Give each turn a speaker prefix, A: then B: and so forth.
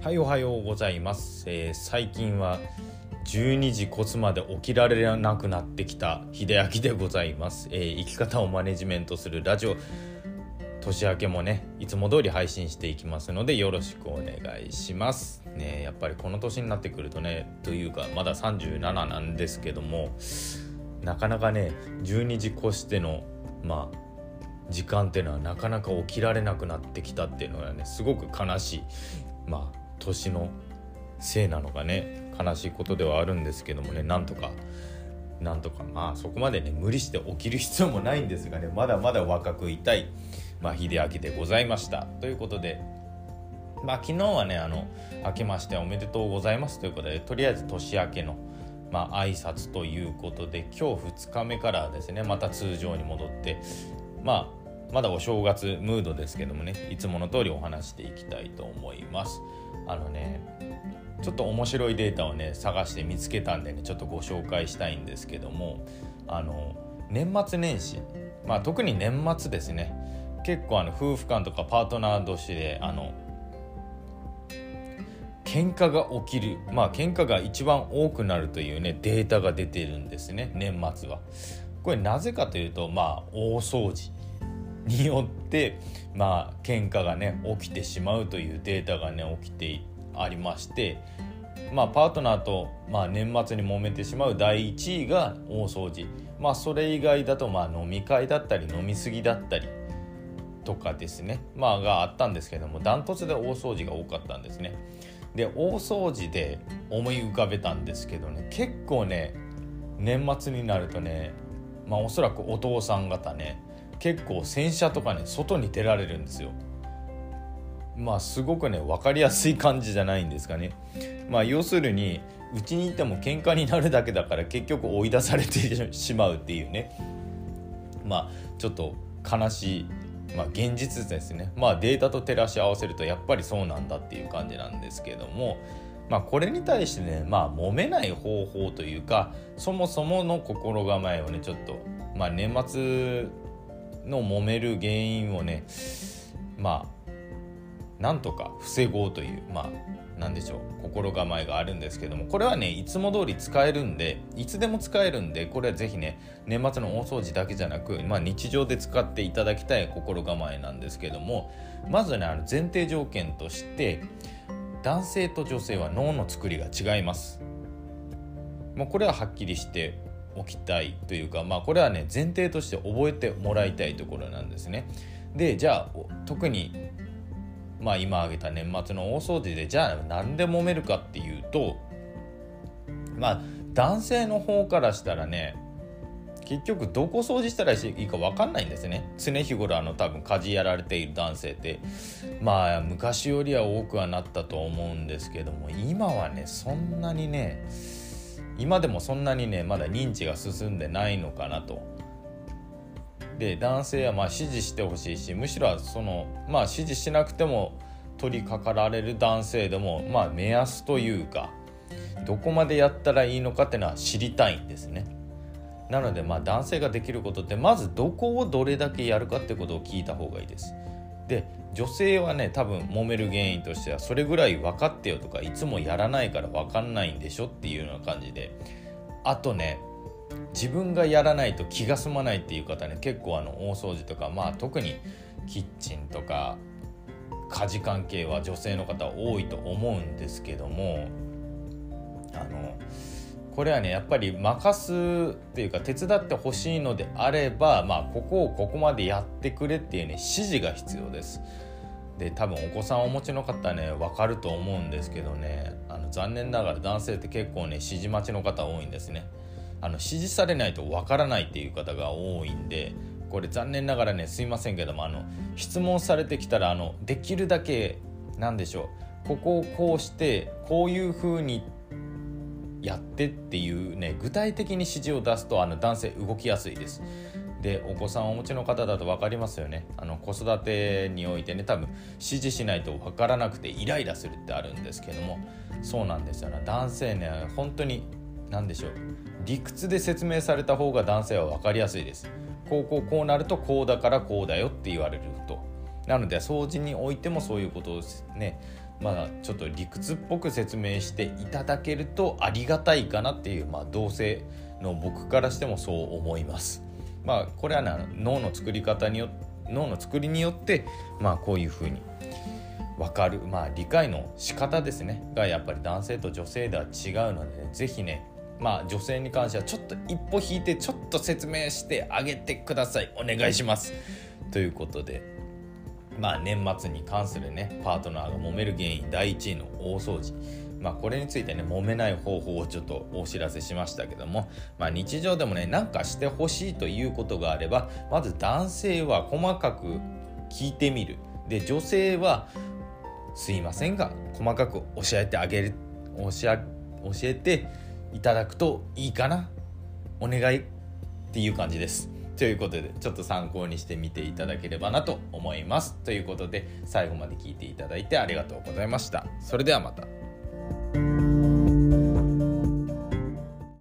A: はいおはようございます、えー最近は12時越すまで起きられなくなってきた秀明でございます、えー生き方をマネジメントするラジオ。年明けもねいつも通り配信していきますのでよろしくお願いします。ねやっぱりこの年になってくるとねというかまだ37なんですけどもなかなかね12時越してのまあ時間っていうのはなかなか起きられなくなってきたっていうのがねすごく悲しい。まあ年のせいなのかね悲しいことではあるんですけどもねなんとかなんとかまあそこまでね無理して起きる必要もないんですがねまだまだ若くいたい、まあ、秀明でございましたということでまあ昨日はねあの明けましておめでとうございますということでとりあえず年明けのまあ挨拶ということで今日2日目からですねまた通常に戻ってまあまだお正月ムードですけどもねいつもの通りお話していきたいと思いますあのねちょっと面白いデータをね探して見つけたんでねちょっとご紹介したいんですけどもあの年末年始まあ特に年末ですね結構あの夫婦間とかパートナー同士であの喧嘩が起きるまあ喧嘩が一番多くなるというねデータが出てるんですね年末は。これなぜかというとまあ大掃除によってまあ喧嘩がね起きてしまうというデータがね起きてありましてまあパートナーと、まあ、年末に揉めてしまう第1位が大掃除まあそれ以外だとまあ飲み会だったり飲み過ぎだったりとかですねまあがあったんですけどもダントツで大掃除が多かったんですね。で大掃除で思い浮かべたんですけどね結構ね年末になるとねまあおそらくお父さん方ね結構洗車とかね外に出られるんですよ。まあすごくね分かりやすい感じじゃないんですかね。まあ要するにうちにいても喧嘩になるだけだから結局追い出されてしまうっていうねまあちょっと悲しい、まあ、現実ですねまあデータと照らし合わせるとやっぱりそうなんだっていう感じなんですけどもまあこれに対してねまあ揉めない方法というかそもそもの心構えをねちょっとまあ年末の揉める原因をねまあなんとか防ごうというまあなんでしょう心構えがあるんですけどもこれはねいつも通り使えるんでいつでも使えるんでこれはぜひね年末の大掃除だけじゃなく、まあ、日常で使っていただきたい心構えなんですけどもまずねあの前提条件として男性と女性は脳の作りが違います。もうこれははっきりしておきたいというか、まあ、これはね前提として覚えてもらいたいところなんですね。でじゃあ特にまあ今挙げた年末の大掃除でじゃあ何で揉めるかっていうとまあ男性の方からしたらね結局どこ掃除したらいいか分かんないんですね常日頃あの多分家事やられている男性ってまあ昔よりは多くはなったと思うんですけども今はねそんなにね今でもそんなにねまだ認知が進んでないのかなと。で男性はまあ指示してほしいしむしろそのまあ指示しなくても取り掛かられる男性でもまあ目安というかどこまでやったらいいのかっていうのは知りたいんですね。なのでまあ男性ができることってまずどこをどれだけやるかってことを聞いた方がいいです。で女性はね多分揉める原因としてはそれぐらい分かってよとかいつもやらないから分かんないんでしょっていうような感じであとね自分がやらないと気が済まないっていう方ね結構あの大掃除とかまあ特にキッチンとか家事関係は女性の方多いと思うんですけどもあのこれはねやっぱり任すっていうか手伝ってほしいのであればまあここをここまでやってくれっていうね指示が必要です。で多分お子さんをお持ちの方はね分かると思うんですけどねあの残念ながら男性って結構ね指示待ちの方多いんですね。あの指示されないと分からないっていう方が多いんでこれ残念ながらねすいませんけどもあの質問されてきたらあのできるだけなんでしょうここをこうしてこういう風にやってっていうね具体的に指示を出すとあの男性動きやすいです。でお子さんをお持ちの方だと分かりますよね。あの子育てにおいてね多分指示しないと分からなくてイライラするってあるんですけども。そうなんですよ。ね男性ね本当に何でしょう。理屈で説明された方が男性は分かりやすいです。こうこうこうなるとこうだからこうだよって言われると。なので掃除においてもそういうことをねまあちょっと理屈っぽく説明していただけるとありがたいかなっていう、まあ、同性の僕からしてもそう思います。まあこれは、ね、脳の作り方によ脳の作りによってまあこういうふうに分かる。まあ理解の仕方ですね。がやっぱり男性と女性では違うので、ね、是非ねまあ女性に関してはちょっと一歩引いてちょっと説明してあげてください。お願いします。ということでまあ年末に関するねパートナーが揉める原因第1位の大掃除。まあこれについてね揉めない方法をちょっとお知らせしましたけども。まあ日常でもね何かしてほしいということがあればまず男性は細かく聞いてみる。で女性はすいませんが細かく教えてあげる。教えていただくといいかな。お願いっていう感じです。ということでちょっと参考にしてみていただければなと思います。ということで最後まで聞いていただいてありがとうございました。それではまた。